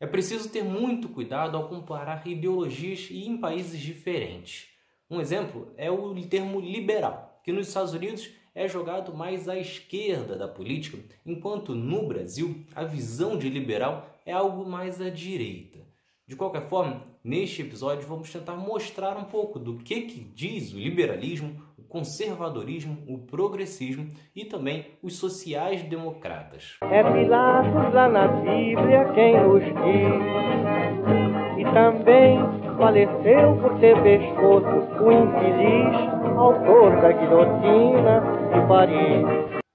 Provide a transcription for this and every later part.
É preciso ter muito cuidado ao comparar ideologias e em países diferentes. Um exemplo é o termo liberal, que nos Estados Unidos é jogado mais à esquerda da política, enquanto no Brasil a visão de liberal é algo mais à direita. De qualquer forma, neste episódio vamos tentar mostrar um pouco do que, que diz o liberalismo, conservadorismo, o progressismo e também os sociais-democratas. É Pilatos lá na Bíblia quem nos diz, e também faleceu por ter pescoço o infeliz autor da guilhotina de Paris.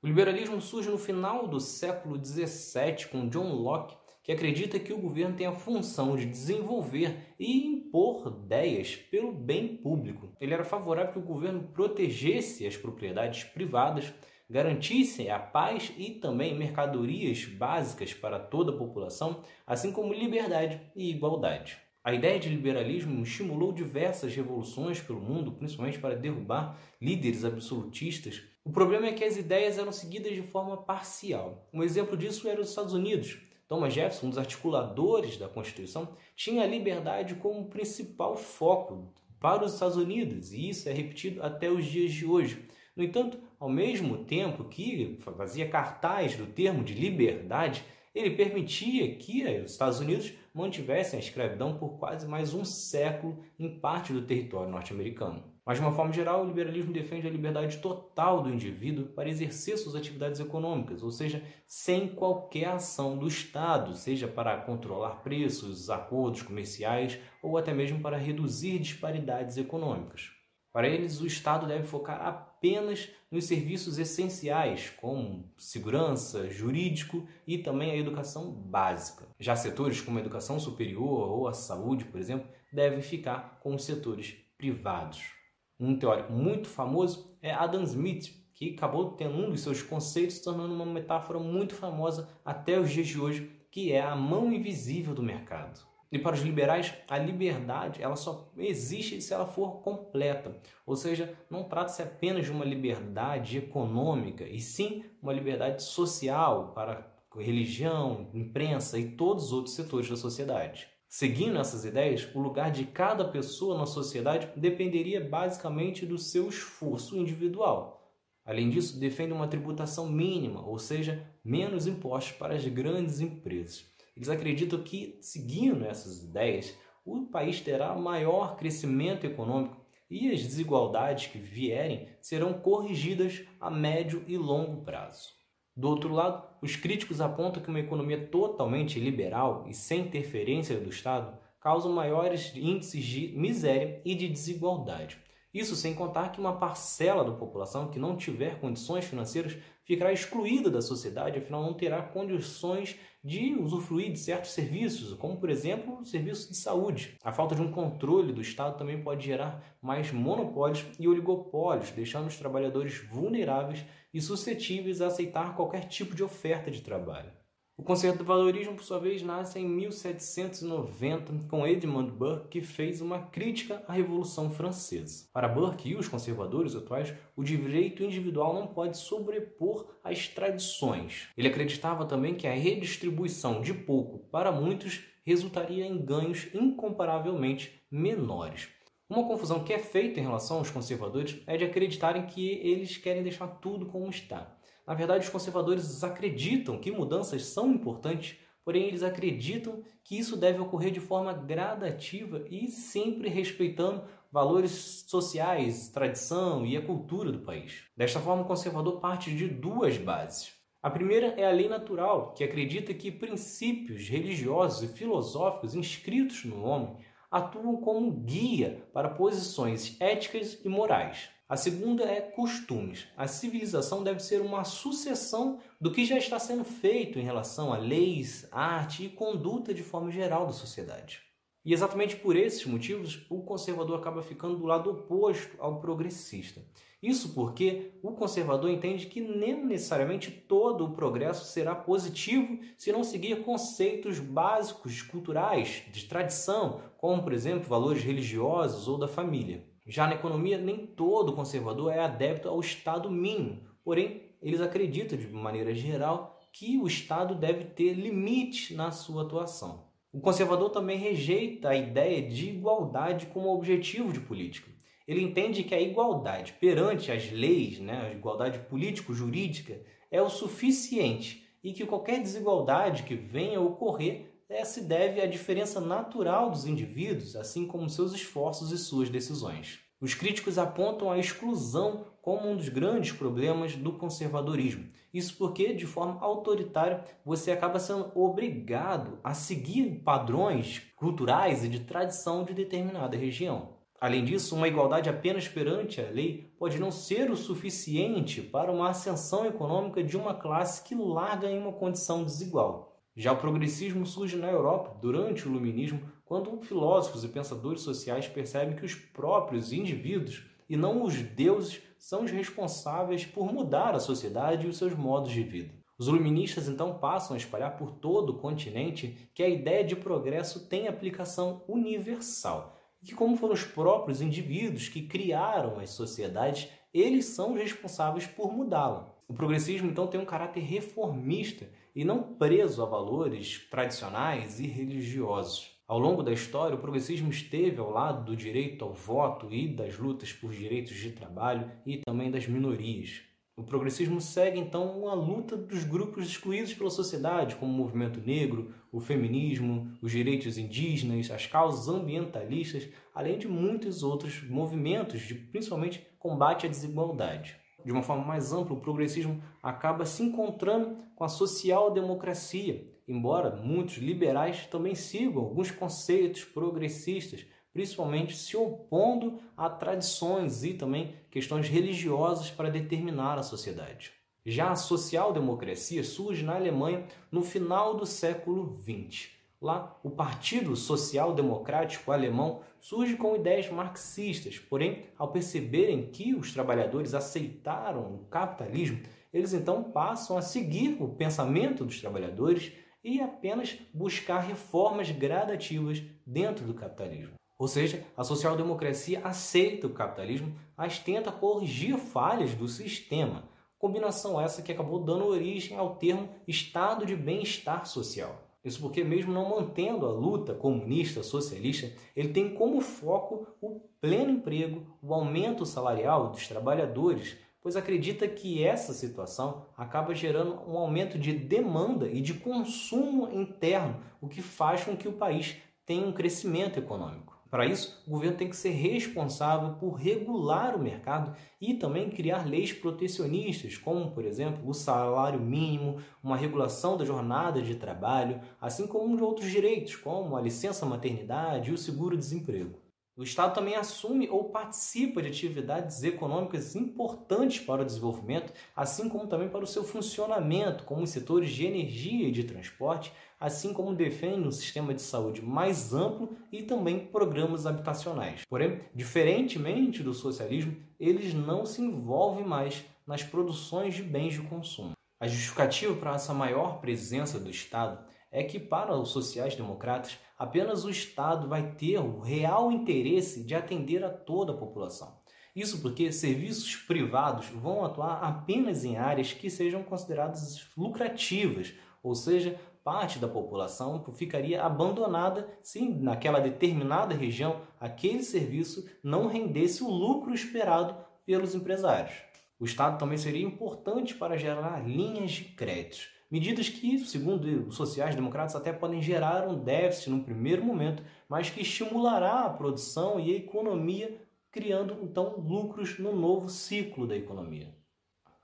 O liberalismo surge no final do século XVII com John Locke que acredita que o governo tem a função de desenvolver e impor ideias pelo bem público. Ele era favorável que o governo protegesse as propriedades privadas, garantisse a paz e também mercadorias básicas para toda a população, assim como liberdade e igualdade. A ideia de liberalismo estimulou diversas revoluções pelo mundo, principalmente para derrubar líderes absolutistas. O problema é que as ideias eram seguidas de forma parcial. Um exemplo disso era os Estados Unidos, Thomas Jefferson, um dos articuladores da Constituição, tinha a liberdade como principal foco para os Estados Unidos, e isso é repetido até os dias de hoje. No entanto, ao mesmo tempo que fazia cartaz do termo de liberdade, ele permitia que os Estados Unidos mantivessem a escravidão por quase mais um século em parte do território norte-americano. Mas, de uma forma geral, o liberalismo defende a liberdade total do indivíduo para exercer suas atividades econômicas, ou seja, sem qualquer ação do Estado, seja para controlar preços, acordos comerciais ou até mesmo para reduzir disparidades econômicas. Para eles, o Estado deve focar apenas nos serviços essenciais, como segurança, jurídico e também a educação básica. Já setores como a educação superior ou a saúde, por exemplo, devem ficar com os setores privados. Um teórico muito famoso é Adam Smith, que acabou tendo um dos seus conceitos tornando uma metáfora muito famosa até os dias de hoje, que é a mão invisível do mercado. E para os liberais, a liberdade ela só existe se ela for completa. Ou seja, não trata-se apenas de uma liberdade econômica, e sim uma liberdade social para religião, imprensa e todos os outros setores da sociedade. Seguindo essas ideias, o lugar de cada pessoa na sociedade dependeria basicamente do seu esforço individual. Além disso, defende uma tributação mínima, ou seja, menos impostos para as grandes empresas. Eles acreditam que, seguindo essas ideias, o país terá maior crescimento econômico e as desigualdades que vierem serão corrigidas a médio e longo prazo. Do outro lado, os críticos apontam que uma economia totalmente liberal e sem interferência do Estado causa maiores índices de miséria e de desigualdade. Isso sem contar que uma parcela da população que não tiver condições financeiras ficará excluída da sociedade, afinal não terá condições de usufruir de certos serviços, como por exemplo o serviço de saúde. A falta de um controle do Estado também pode gerar mais monopólios e oligopólios, deixando os trabalhadores vulneráveis e suscetíveis a aceitar qualquer tipo de oferta de trabalho. O conservadorismo, por sua vez, nasce em 1790 com Edmund Burke, que fez uma crítica à Revolução Francesa. Para Burke e os conservadores atuais, o direito individual não pode sobrepor as tradições. Ele acreditava também que a redistribuição de pouco para muitos resultaria em ganhos incomparavelmente menores. Uma confusão que é feita em relação aos conservadores é de acreditarem que eles querem deixar tudo como está. Na verdade, os conservadores acreditam que mudanças são importantes, porém eles acreditam que isso deve ocorrer de forma gradativa e sempre respeitando valores sociais, tradição e a cultura do país. Desta forma, o conservador parte de duas bases. A primeira é a lei natural, que acredita que princípios religiosos e filosóficos inscritos no homem atuam como guia para posições éticas e morais. A segunda é costumes. A civilização deve ser uma sucessão do que já está sendo feito em relação a leis, arte e conduta de forma geral da sociedade. E exatamente por esses motivos, o conservador acaba ficando do lado oposto ao progressista. Isso porque o conservador entende que nem necessariamente todo o progresso será positivo se não seguir conceitos básicos culturais, de tradição, como, por exemplo, valores religiosos ou da família. Já na economia, nem todo conservador é adepto ao Estado mínimo, porém, eles acreditam, de maneira geral, que o Estado deve ter limite na sua atuação. O conservador também rejeita a ideia de igualdade como objetivo de política. Ele entende que a igualdade perante as leis, né, a igualdade político-jurídica, é o suficiente e que qualquer desigualdade que venha a ocorrer se deve à diferença natural dos indivíduos, assim como seus esforços e suas decisões. Os críticos apontam a exclusão como um dos grandes problemas do conservadorismo. Isso porque, de forma autoritária, você acaba sendo obrigado a seguir padrões culturais e de tradição de determinada região. Além disso, uma igualdade apenas perante a lei pode não ser o suficiente para uma ascensão econômica de uma classe que larga em uma condição desigual. Já o progressismo surge na Europa durante o Iluminismo, quando filósofos e pensadores sociais percebem que os próprios indivíduos e não os deuses são os responsáveis por mudar a sociedade e os seus modos de vida. Os iluministas então passam a espalhar por todo o continente que a ideia de progresso tem aplicação universal e que, como foram os próprios indivíduos que criaram as sociedades, eles são os responsáveis por mudá-la. O progressismo então tem um caráter reformista e não preso a valores tradicionais e religiosos. Ao longo da história, o progressismo esteve ao lado do direito ao voto e das lutas por direitos de trabalho e também das minorias. O progressismo segue então uma luta dos grupos excluídos pela sociedade, como o movimento negro, o feminismo, os direitos indígenas, as causas ambientalistas, além de muitos outros movimentos de principalmente combate à desigualdade. De uma forma mais ampla, o progressismo acaba se encontrando com a social-democracia, embora muitos liberais também sigam alguns conceitos progressistas, principalmente se opondo a tradições e também questões religiosas para determinar a sociedade. Já a social-democracia surge na Alemanha no final do século XX. Lá, o Partido Social Democrático Alemão surge com ideias marxistas, porém, ao perceberem que os trabalhadores aceitaram o capitalismo, eles então passam a seguir o pensamento dos trabalhadores e apenas buscar reformas gradativas dentro do capitalismo. Ou seja, a social-democracia aceita o capitalismo, mas tenta corrigir falhas do sistema. Combinação essa que acabou dando origem ao termo estado de bem-estar social. Isso porque, mesmo não mantendo a luta comunista, socialista, ele tem como foco o pleno emprego, o aumento salarial dos trabalhadores, pois acredita que essa situação acaba gerando um aumento de demanda e de consumo interno, o que faz com que o país tenha um crescimento econômico. Para isso, o governo tem que ser responsável por regular o mercado e também criar leis protecionistas, como, por exemplo, o salário mínimo, uma regulação da jornada de trabalho, assim como de outros direitos, como a licença maternidade e o seguro-desemprego. O Estado também assume ou participa de atividades econômicas importantes para o desenvolvimento, assim como também para o seu funcionamento, como os setores de energia e de transporte, assim como defende um sistema de saúde mais amplo e também programas habitacionais. Porém, diferentemente do socialismo, eles não se envolvem mais nas produções de bens de consumo. A justificativa para essa maior presença do Estado é que, para os sociais-democratas, apenas o Estado vai ter o real interesse de atender a toda a população. Isso porque serviços privados vão atuar apenas em áreas que sejam consideradas lucrativas, ou seja, parte da população ficaria abandonada se naquela determinada região aquele serviço não rendesse o lucro esperado pelos empresários. O Estado também seria importante para gerar linhas de crédito Medidas que, segundo os sociais-democratas, até podem gerar um déficit no primeiro momento, mas que estimulará a produção e a economia, criando então lucros no novo ciclo da economia.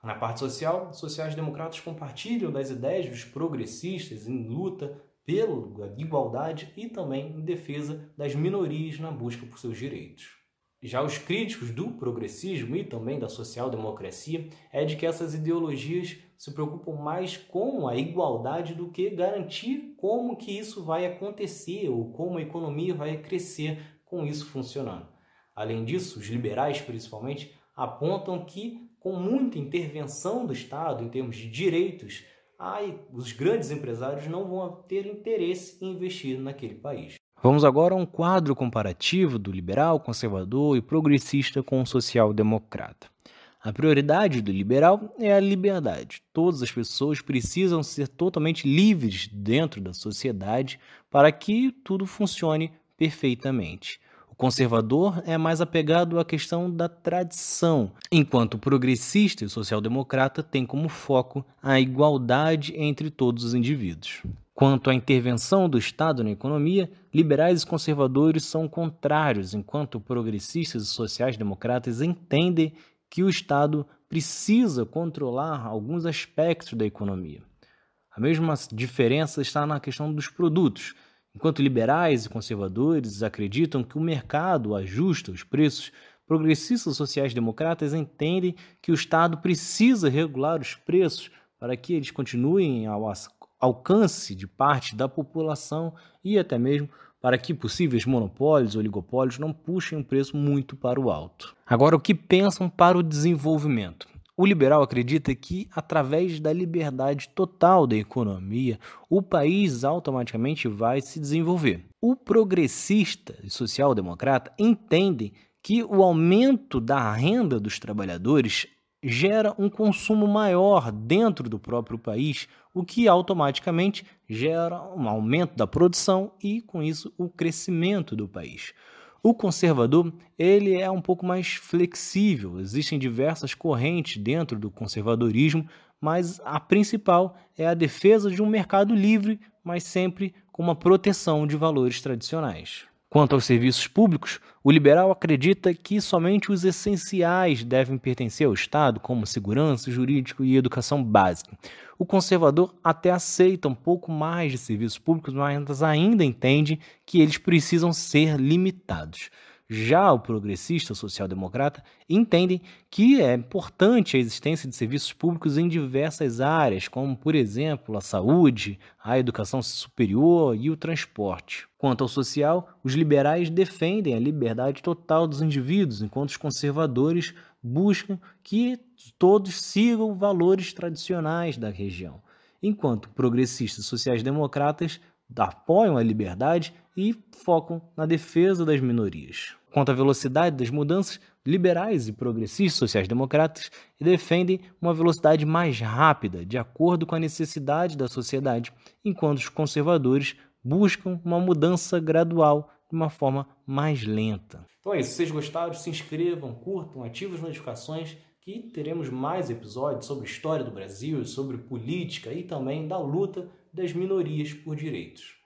Na parte social, os sociais-democratas compartilham das ideias dos progressistas em luta pela igualdade e também em defesa das minorias na busca por seus direitos. Já os críticos do progressismo e também da social-democracia é de que essas ideologias se preocupam mais com a igualdade do que garantir como que isso vai acontecer ou como a economia vai crescer com isso funcionando. Além disso, os liberais principalmente apontam que com muita intervenção do Estado em termos de direitos, os grandes empresários não vão ter interesse em investir naquele país. Vamos agora a um quadro comparativo do liberal, conservador e progressista com o social-democrata. A prioridade do liberal é a liberdade. Todas as pessoas precisam ser totalmente livres dentro da sociedade para que tudo funcione perfeitamente. O conservador é mais apegado à questão da tradição, enquanto o progressista e social-democrata tem como foco a igualdade entre todos os indivíduos. Quanto à intervenção do Estado na economia, liberais e conservadores são contrários, enquanto progressistas e sociais-democratas entendem que o Estado precisa controlar alguns aspectos da economia. A mesma diferença está na questão dos produtos. Enquanto liberais e conservadores acreditam que o mercado ajusta os preços, progressistas sociais-democratas entendem que o Estado precisa regular os preços para que eles continuem ao alcance de parte da população e até mesmo para que possíveis monopólios oligopólios não puxem o preço muito para o alto. Agora, o que pensam para o desenvolvimento? O liberal acredita que, através da liberdade total da economia, o país automaticamente vai se desenvolver. O progressista e social-democrata entendem que o aumento da renda dos trabalhadores gera um consumo maior dentro do próprio país, o que automaticamente gera um aumento da produção e, com isso, o crescimento do país. O conservador ele é um pouco mais flexível. Existem diversas correntes dentro do conservadorismo, mas a principal é a defesa de um mercado livre, mas sempre com uma proteção de valores tradicionais. Quanto aos serviços públicos, o liberal acredita que somente os essenciais devem pertencer ao Estado, como segurança, jurídico e educação básica. O conservador até aceita um pouco mais de serviços públicos, mas ainda entende que eles precisam ser limitados. Já o progressista social-democrata entendem que é importante a existência de serviços públicos em diversas áreas, como, por exemplo, a saúde, a educação superior e o transporte. Quanto ao social, os liberais defendem a liberdade total dos indivíduos, enquanto os conservadores buscam que todos sigam valores tradicionais da região, enquanto progressistas sociais-democratas apoiam a liberdade e focam na defesa das minorias. Quanto à velocidade das mudanças, liberais e progressistas sociais-democratas defendem uma velocidade mais rápida, de acordo com a necessidade da sociedade, enquanto os conservadores buscam uma mudança gradual de uma forma mais lenta. Então é isso. Se vocês gostaram, se inscrevam, curtam, ativem as notificações que teremos mais episódios sobre história do Brasil, sobre política e também da luta das minorias por direitos.